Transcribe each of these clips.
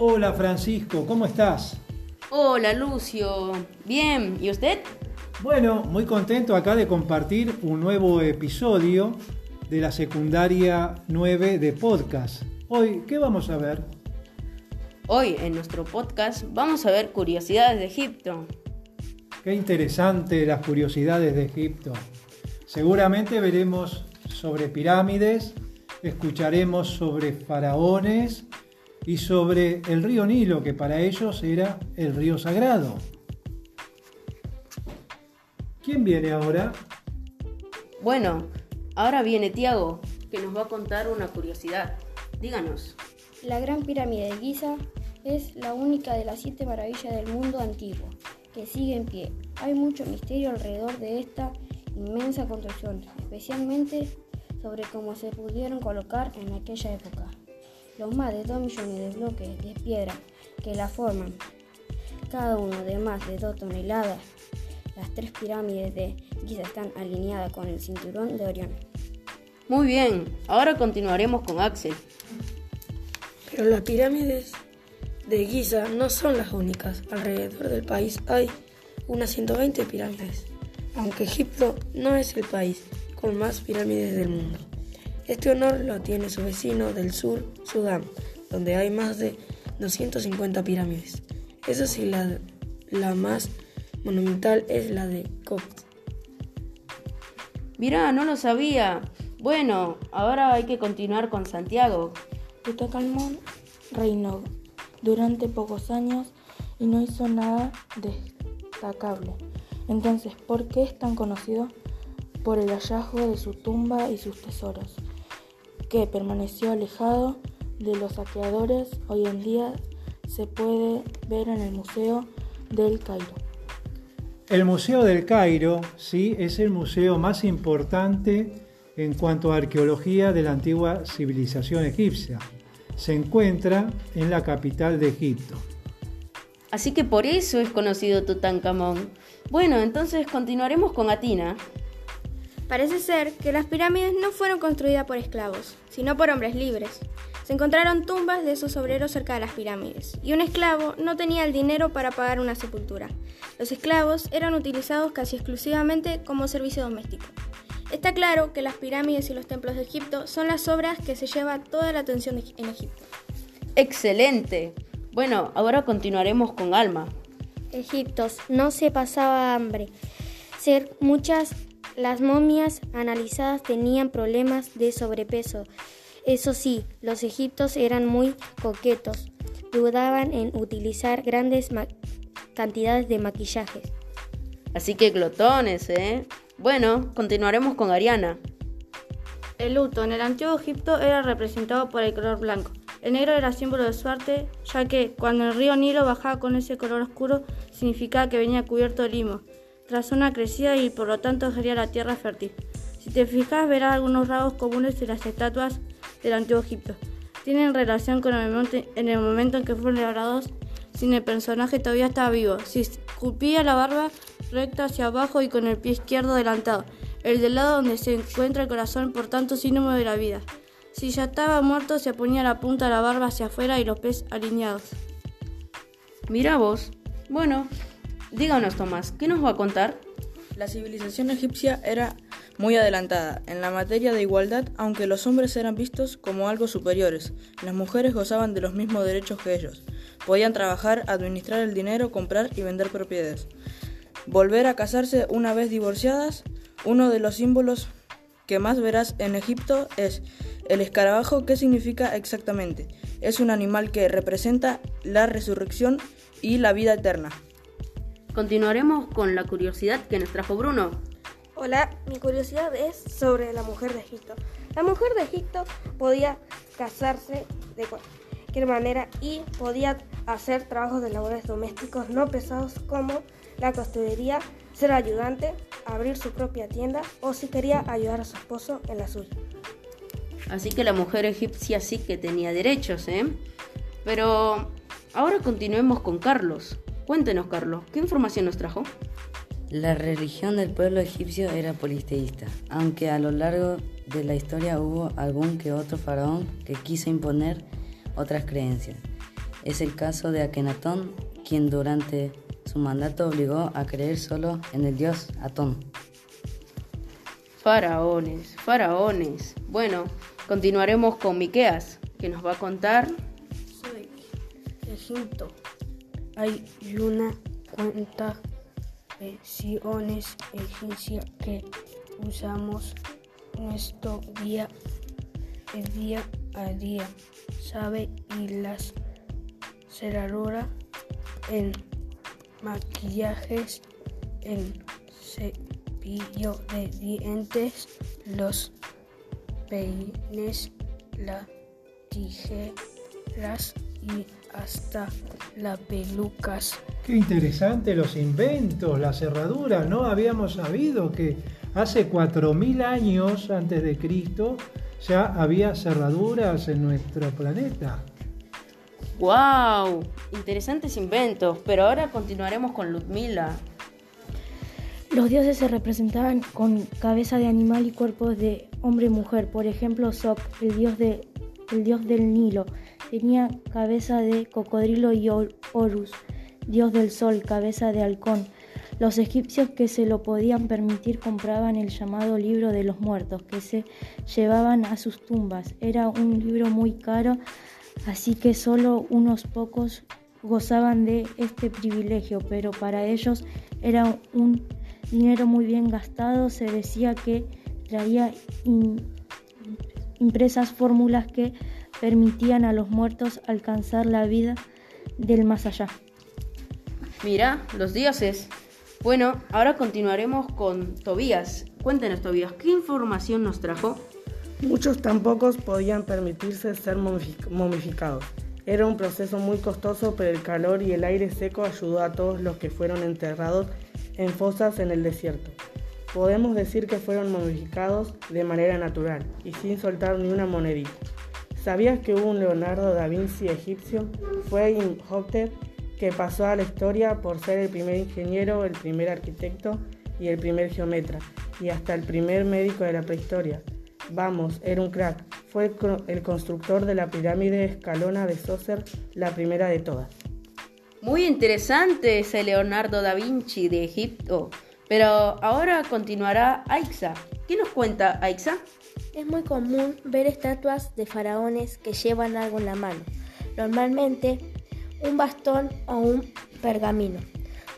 Hola Francisco, ¿cómo estás? Hola Lucio, bien, ¿y usted? Bueno, muy contento acá de compartir un nuevo episodio de la secundaria 9 de podcast. Hoy, ¿qué vamos a ver? Hoy en nuestro podcast vamos a ver curiosidades de Egipto. Qué interesante las curiosidades de Egipto. Seguramente veremos sobre pirámides, escucharemos sobre faraones y sobre el río Nilo, que para ellos era el río sagrado. ¿Quién viene ahora? Bueno, ahora viene Tiago, que nos va a contar una curiosidad. Díganos. La Gran Pirámide de Giza es la única de las siete maravillas del mundo antiguo que sigue en pie. Hay mucho misterio alrededor de esta inmensa construcción, especialmente sobre cómo se pudieron colocar en aquella época. Los más de 2 millones de bloques de piedra que la forman, cada uno de más de 2 toneladas, las tres pirámides de Giza están alineadas con el cinturón de Orión. Muy bien, ahora continuaremos con Axel. Pero las pirámides de Giza no son las únicas. Alrededor del país hay unas 120 pirámides, aunque Egipto no es el país con más pirámides del mundo. Este honor lo tiene su vecino del sur, Sudán, donde hay más de 250 pirámides. Eso sí, la, la más monumental es la de Copt. Mirá, no lo sabía. Bueno, ahora hay que continuar con Santiago. Tutankamón reinó durante pocos años y no hizo nada destacable. Entonces, ¿por qué es tan conocido? Por el hallazgo de su tumba y sus tesoros, que permaneció alejado de los saqueadores. Hoy en día se puede ver en el Museo del Cairo. El Museo del Cairo, sí, es el museo más importante en cuanto a arqueología de la antigua civilización egipcia se encuentra en la capital de Egipto. Así que por eso es conocido Tutankamón. Bueno, entonces continuaremos con Atina. Parece ser que las pirámides no fueron construidas por esclavos, sino por hombres libres. Se encontraron tumbas de sus obreros cerca de las pirámides, y un esclavo no tenía el dinero para pagar una sepultura. Los esclavos eran utilizados casi exclusivamente como servicio doméstico. Está claro que las pirámides y los templos de Egipto son las obras que se lleva toda la atención en Egipto. ¡Excelente! Bueno, ahora continuaremos con Alma. Egipto no se pasaba hambre. Ser muchas las momias analizadas tenían problemas de sobrepeso. Eso sí, los egipcios eran muy coquetos. Dudaban en utilizar grandes cantidades de maquillaje. Así que glotones, ¿eh? Bueno, continuaremos con Ariana. El luto en el antiguo Egipto era representado por el color blanco. El negro era símbolo de suerte, ya que cuando el río Nilo bajaba con ese color oscuro, significaba que venía cubierto de limo, tras una crecida y por lo tanto sería la tierra fértil. Si te fijas, verás algunos rasgos comunes de las estatuas del antiguo Egipto. Tienen relación con el momento, en el momento en que fueron elaborados, sin el personaje todavía estaba vivo. Si escupía la barba, recta hacia abajo y con el pie izquierdo adelantado, el del lado donde se encuentra el corazón, por tanto símbolo de la vida. Si ya estaba muerto, se ponía la punta de la barba hacia afuera y los pies alineados. Mira vos. Bueno, díganos Tomás, ¿qué nos va a contar? La civilización egipcia era muy adelantada en la materia de igualdad, aunque los hombres eran vistos como algo superiores. Las mujeres gozaban de los mismos derechos que ellos. Podían trabajar, administrar el dinero, comprar y vender propiedades. Volver a casarse una vez divorciadas, uno de los símbolos que más verás en Egipto es el escarabajo. ¿Qué significa exactamente? Es un animal que representa la resurrección y la vida eterna. Continuaremos con la curiosidad que nos trajo Bruno. Hola, mi curiosidad es sobre la mujer de Egipto. La mujer de Egipto podía casarse de cualquier manera y podía hacer trabajos de labores domésticos no pesados como la costurería, ser ayudante, abrir su propia tienda o si quería ayudar a su esposo en la suya. Así que la mujer egipcia sí que tenía derechos, ¿eh? Pero ahora continuemos con Carlos. Cuéntenos, Carlos, ¿qué información nos trajo? La religión del pueblo egipcio era polisteísta, aunque a lo largo de la historia hubo algún que otro faraón que quiso imponer otras creencias. es el caso de Akenatón, quien durante su mandato obligó a creer solo en el dios Atón. Faraones, faraones. Bueno, continuaremos con Miqueas, que nos va a contar Soy Egipto. Hay una cuenta de siones egipcia que usamos nuestro día, día a día, sabe y las cerradura en maquillajes, en cepillo de dientes, los peines, las tijeras y hasta las pelucas. Qué interesante los inventos, las cerraduras. No habíamos sabido que hace 4.000 años antes de Cristo ya había cerraduras en nuestro planeta. ¡Wow! Interesantes inventos, pero ahora continuaremos con Ludmila. Los dioses se representaban con cabeza de animal y cuerpos de hombre y mujer. Por ejemplo, Sok, el dios, de, el dios del Nilo, tenía cabeza de cocodrilo y Horus, dios del sol, cabeza de halcón. Los egipcios que se lo podían permitir compraban el llamado libro de los muertos, que se llevaban a sus tumbas. Era un libro muy caro, así que solo unos pocos gozaban de este privilegio, pero para ellos era un dinero muy bien gastado. Se decía que traía impresas fórmulas que permitían a los muertos alcanzar la vida del más allá. Mira, los dioses. Bueno, ahora continuaremos con Tobías. Cuéntenos, Tobías, ¿qué información nos trajo? Muchos tampoco podían permitirse ser momificados. Era un proceso muy costoso, pero el calor y el aire seco ayudó a todos los que fueron enterrados en fosas en el desierto. Podemos decir que fueron momificados de manera natural y sin soltar ni una monedita. ¿Sabías que hubo un Leonardo da Vinci egipcio? Fue Imhotep que pasó a la historia por ser el primer ingeniero, el primer arquitecto y el primer geometra, y hasta el primer médico de la prehistoria. Vamos, era un crack. Fue el constructor de la pirámide escalona de Sócer, la primera de todas. Muy interesante ese Leonardo da Vinci de Egipto. Pero ahora continuará Aixa. ¿Qué nos cuenta Aixa? Es muy común ver estatuas de faraones que llevan algo en la mano. Normalmente un bastón o un pergamino.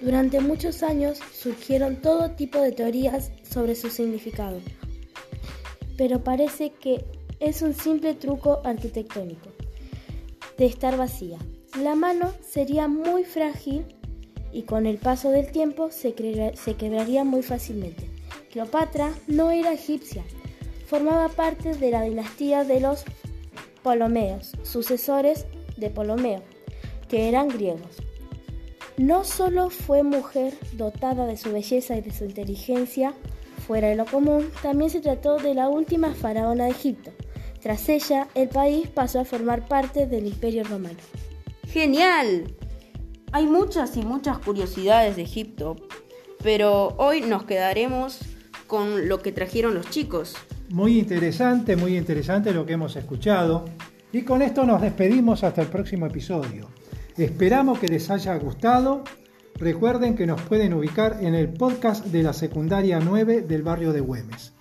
Durante muchos años surgieron todo tipo de teorías sobre su significado, pero parece que es un simple truco arquitectónico de estar vacía. La mano sería muy frágil y con el paso del tiempo se, se quebraría muy fácilmente. Cleopatra no era egipcia, formaba parte de la dinastía de los Ptolomeos, sucesores de Ptolomeo que eran griegos. No solo fue mujer dotada de su belleza y de su inteligencia fuera de lo común, también se trató de la última faraona de Egipto. Tras ella, el país pasó a formar parte del Imperio Romano. ¡Genial! Hay muchas y muchas curiosidades de Egipto, pero hoy nos quedaremos con lo que trajeron los chicos. Muy interesante, muy interesante lo que hemos escuchado. Y con esto nos despedimos hasta el próximo episodio. Esperamos que les haya gustado. Recuerden que nos pueden ubicar en el podcast de la secundaria 9 del barrio de Güemes.